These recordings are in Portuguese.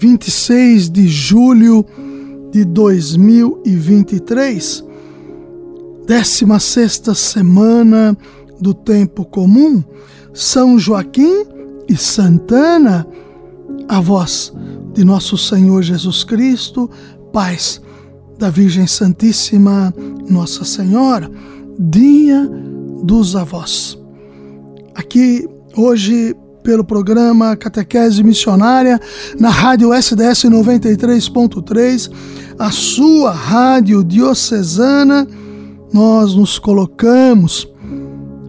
26 de julho de 2023, 16 semana do tempo comum, São Joaquim e Santana, a voz de nosso Senhor Jesus Cristo, paz da Virgem Santíssima Nossa Senhora, dia dos avós. Aqui hoje pelo programa Catequese Missionária na Rádio SDS 93.3, a sua rádio diocesana, nós nos colocamos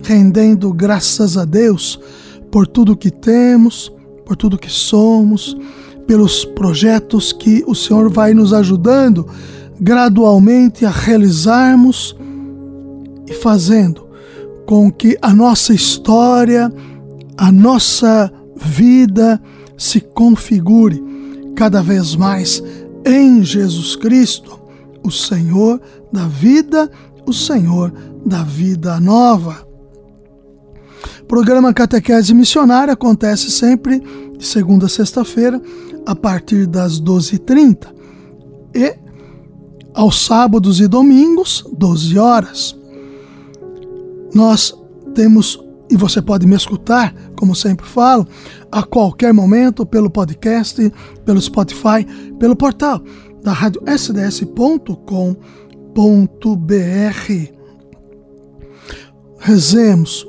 rendendo graças a Deus por tudo que temos, por tudo que somos, pelos projetos que o Senhor vai nos ajudando gradualmente a realizarmos e fazendo com que a nossa história a nossa vida se configure cada vez mais em Jesus Cristo, o Senhor da vida, o Senhor da vida nova. O programa Catequese Missionária acontece sempre de segunda a sexta-feira, a partir das 12h30. E aos sábados e domingos, 12 horas. Nós temos e você pode me escutar, como sempre falo, a qualquer momento pelo podcast, pelo Spotify, pelo portal da rádio sds.com.br. Rezemos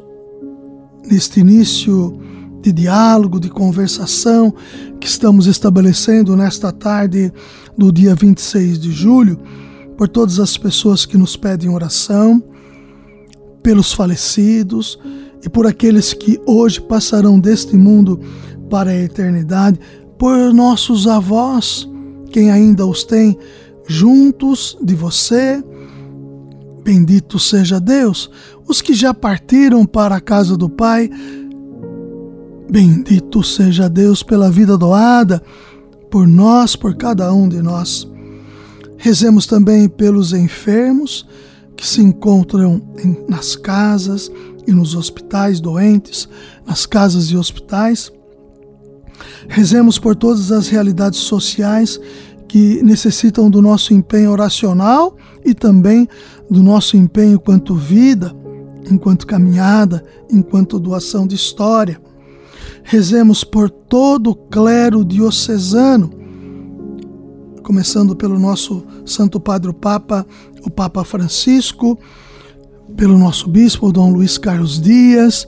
neste início de diálogo, de conversação que estamos estabelecendo nesta tarde do dia 26 de julho, por todas as pessoas que nos pedem oração, pelos falecidos, e por aqueles que hoje passarão deste mundo para a eternidade, por nossos avós, quem ainda os tem juntos de você. Bendito seja Deus. Os que já partiram para a casa do Pai, bendito seja Deus pela vida doada, por nós, por cada um de nós. Rezemos também pelos enfermos que se encontram nas casas, e nos hospitais doentes, nas casas e hospitais. Rezemos por todas as realidades sociais que necessitam do nosso empenho oracional e também do nosso empenho enquanto vida, enquanto caminhada, enquanto doação de história. Rezemos por todo o clero diocesano, começando pelo nosso Santo Padre Papa, o Papa Francisco, pelo nosso bispo Dom Luiz Carlos Dias,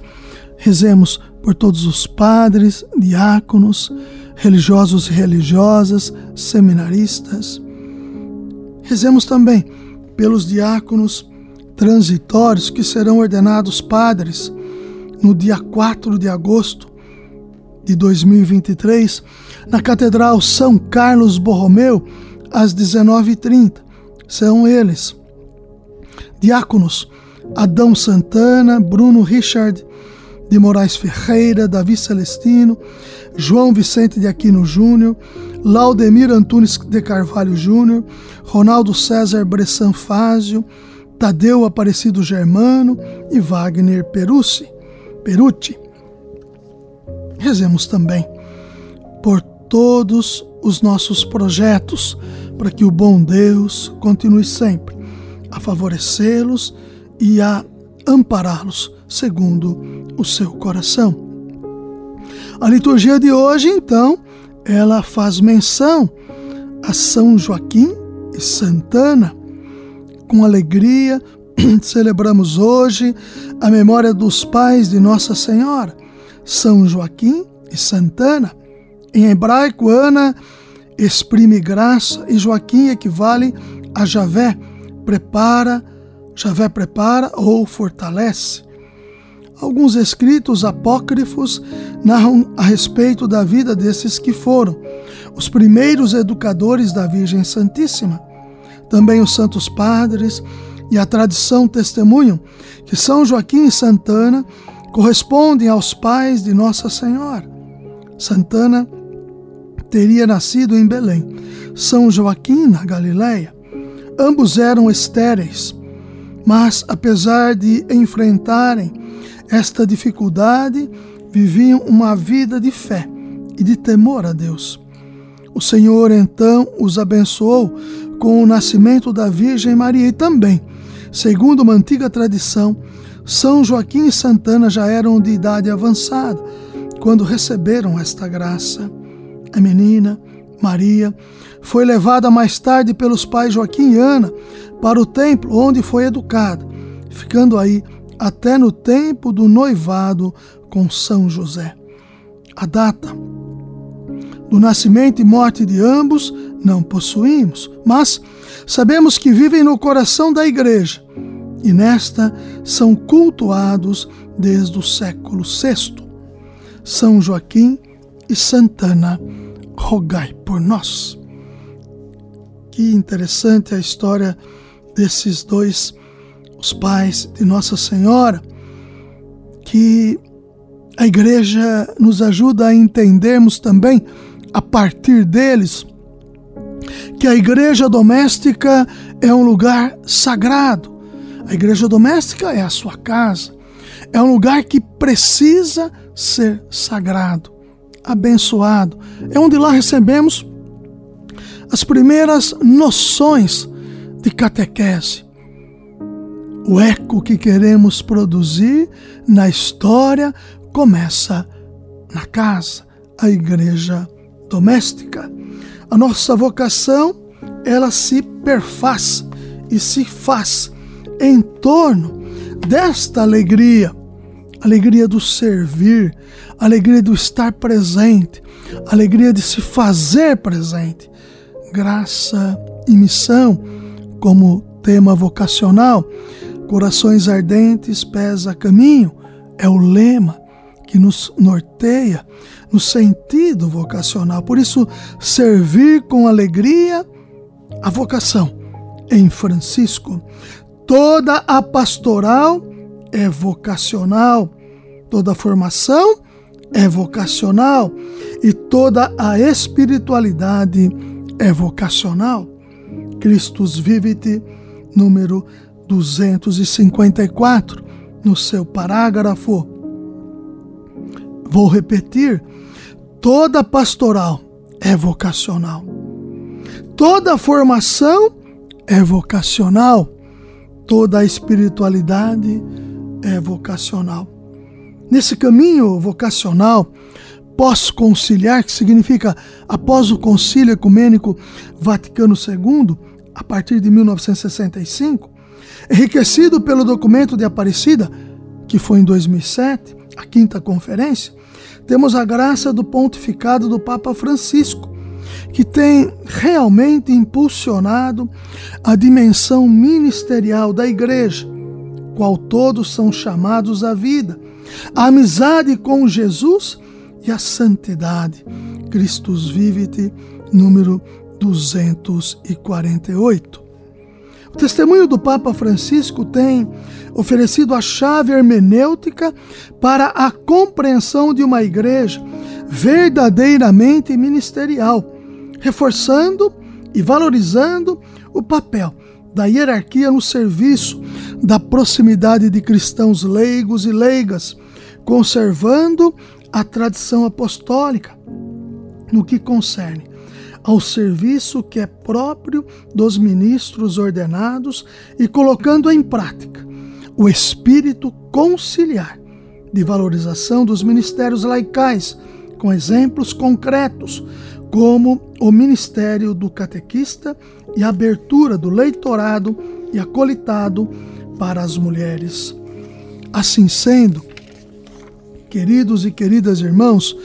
rezemos por todos os padres, diáconos, religiosos e religiosas, seminaristas. Rezemos também pelos diáconos transitórios que serão ordenados padres no dia 4 de agosto de 2023, na Catedral São Carlos Borromeu, às 19h30. São eles, diáconos Adão Santana, Bruno Richard de Moraes Ferreira, Davi Celestino, João Vicente de Aquino Júnior, Laudemir Antunes de Carvalho Júnior, Ronaldo César Bressan Fázio, Tadeu Aparecido Germano e Wagner Perucci, Perucci. Rezemos também por todos os nossos projetos, para que o bom Deus continue sempre a favorecê-los e a ampará-los segundo o seu coração. A liturgia de hoje, então, ela faz menção a São Joaquim e Santana. Com alegria, celebramos hoje a memória dos pais de Nossa Senhora, São Joaquim e Santana. Em hebraico, Ana exprime graça e Joaquim equivale a Javé, prepara Javé prepara ou fortalece. Alguns escritos apócrifos narram a respeito da vida desses que foram os primeiros educadores da Virgem Santíssima. Também os santos padres e a tradição testemunham que São Joaquim e Santana correspondem aos pais de Nossa Senhora. Santana teria nascido em Belém, São Joaquim na Galiléia. Ambos eram estéreis, mas apesar de enfrentarem esta dificuldade, viviam uma vida de fé e de temor a Deus. O Senhor então os abençoou com o nascimento da Virgem Maria e também, segundo uma antiga tradição, São Joaquim e Santana já eram de idade avançada quando receberam esta graça. A menina, Maria, foi levada mais tarde pelos pais Joaquim e Ana para o templo onde foi educada, ficando aí até no tempo do noivado com São José. A data do nascimento e morte de ambos não possuímos, mas sabemos que vivem no coração da Igreja e nesta são cultuados desde o século VI. São Joaquim e Santana, rogai por nós. Que interessante a história desses dois, os pais de Nossa Senhora, que a igreja nos ajuda a entendermos também, a partir deles, que a igreja doméstica é um lugar sagrado. A igreja doméstica é a sua casa. É um lugar que precisa ser sagrado, abençoado. É onde lá recebemos as primeiras noções de catequese. O eco que queremos produzir na história começa na casa, a igreja doméstica. A nossa vocação, ela se perfaz e se faz em torno desta alegria, alegria do servir, alegria do estar presente, alegria de se fazer presente. Graça e missão como tema vocacional, corações ardentes, pés a caminho, é o lema que nos norteia no sentido vocacional. Por isso, servir com alegria a vocação em Francisco. Toda a pastoral é vocacional, toda formação é vocacional e toda a espiritualidade é vocacional. Christus Vivit, número 254, no seu parágrafo. Vou repetir: toda pastoral é vocacional. Toda formação é vocacional toda a espiritualidade é vocacional. Nesse caminho vocacional pós-conciliar, que significa após o Concílio Ecumênico Vaticano II, a partir de 1965, enriquecido pelo documento de Aparecida, que foi em 2007, a quinta conferência, temos a graça do pontificado do Papa Francisco, que tem realmente impulsionado a dimensão ministerial da igreja, qual todos são chamados à vida, a amizade com Jesus e a santidade. Christus Vivit, número 248. O testemunho do Papa Francisco tem oferecido a chave hermenêutica para a compreensão de uma igreja verdadeiramente ministerial reforçando e valorizando o papel da hierarquia no serviço da proximidade de cristãos leigos e leigas, conservando a tradição apostólica no que concerne ao serviço que é próprio dos ministros ordenados e colocando em prática o espírito conciliar de valorização dos ministérios laicais, com exemplos concretos, como o ministério do catequista e a abertura do leitorado e acolitado para as mulheres. Assim sendo, queridos e queridas irmãos,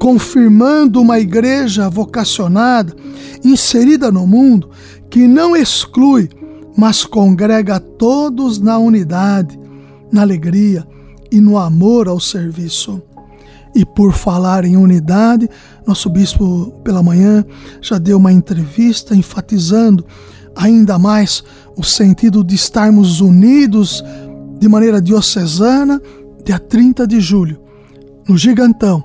confirmando uma igreja vocacionada, inserida no mundo, que não exclui, mas congrega todos na unidade, na alegria e no amor ao serviço. E por falar em unidade, nosso bispo pela manhã já deu uma entrevista enfatizando ainda mais o sentido de estarmos unidos de maneira diocesana, dia 30 de julho, no Gigantão,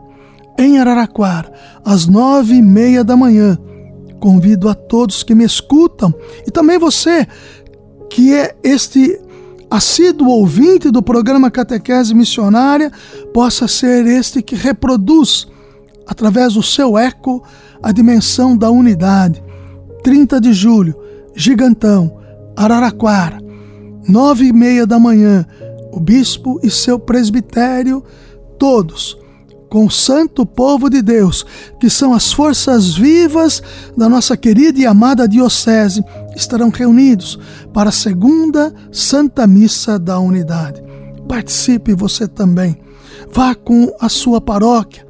em Araraquara, às nove e meia da manhã. Convido a todos que me escutam e também você que é este assíduo ouvinte do programa Catequese Missionária possa ser este que reproduz, através do seu eco, a dimensão da unidade. 30 de julho, Gigantão, Araraquara, nove e meia da manhã, o bispo e seu presbitério, todos com o santo povo de Deus, que são as forças vivas da nossa querida e amada Diocese, estarão reunidos para a segunda Santa Missa da Unidade. Participe você também. Vá com a sua paróquia.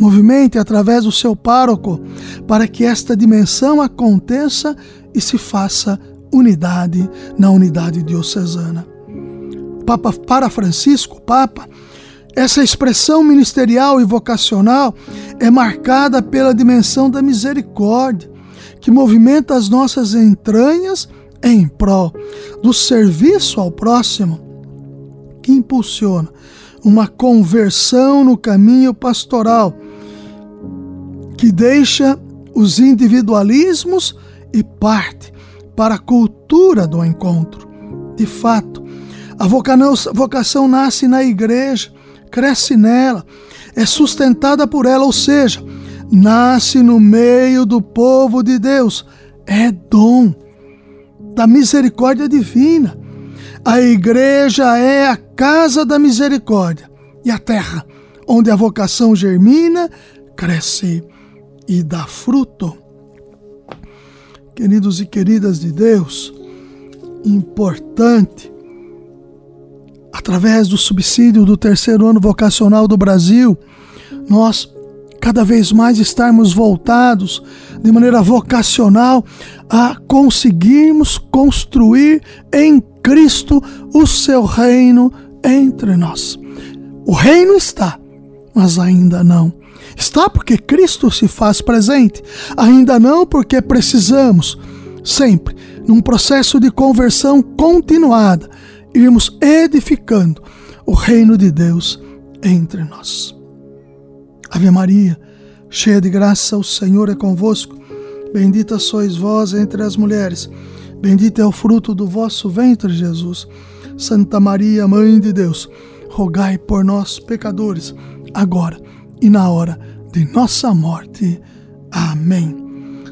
Movimente através do seu pároco para que esta dimensão aconteça e se faça unidade na unidade diocesana. Papa para Francisco, Papa, essa expressão ministerial e vocacional é marcada pela dimensão da misericórdia, que movimenta as nossas entranhas em prol do serviço ao próximo, que impulsiona uma conversão no caminho pastoral, que deixa os individualismos e parte para a cultura do encontro. De fato, a vocação nasce na igreja cresce nela, é sustentada por ela, ou seja, nasce no meio do povo de Deus, é dom da misericórdia divina. A igreja é a casa da misericórdia e a terra onde a vocação germina, cresce e dá fruto. Queridos e queridas de Deus, importante através do subsídio do terceiro ano vocacional do Brasil, nós cada vez mais estarmos voltados de maneira vocacional a conseguirmos construir em Cristo o seu reino entre nós. O reino está, mas ainda não. Está porque Cristo se faz presente, ainda não porque precisamos, sempre, num processo de conversão continuada, irmos edificando o reino de Deus entre nós. Ave Maria, cheia de graça, o Senhor é convosco. Bendita sois vós entre as mulheres, bendito é o fruto do vosso ventre, Jesus. Santa Maria, Mãe de Deus, rogai por nós, pecadores, agora e na hora de nossa morte. Amém.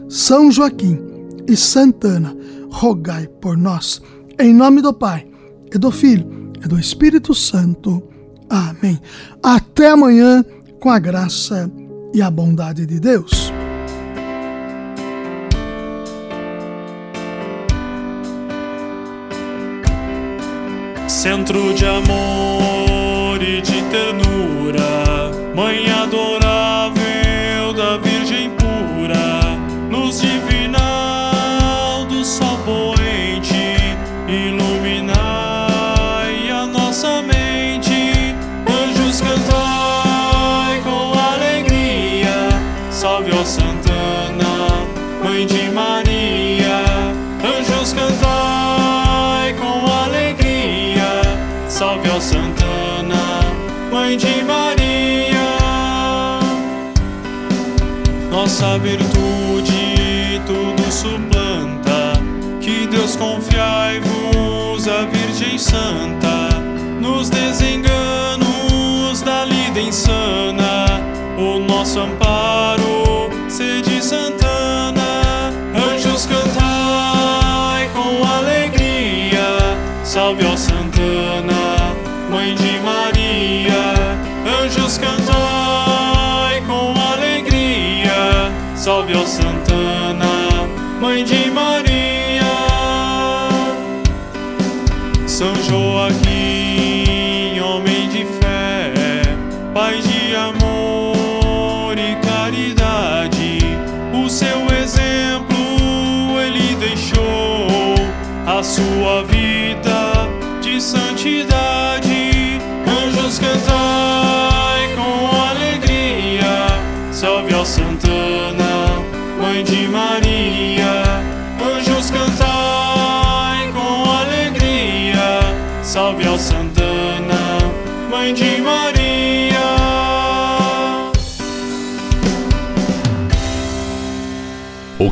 São Joaquim e Santana, rogai por nós. Em nome do Pai é do Filho, é do Espírito Santo. Amém. Até amanhã, com a graça e a bondade de Deus. Centro de amor nossa virtude tudo suplanta. Que Deus confiai-vos a Virgem Santa, nos desenganos da lida insana, o nosso amparo, Ó Santana, Mãe de Maria,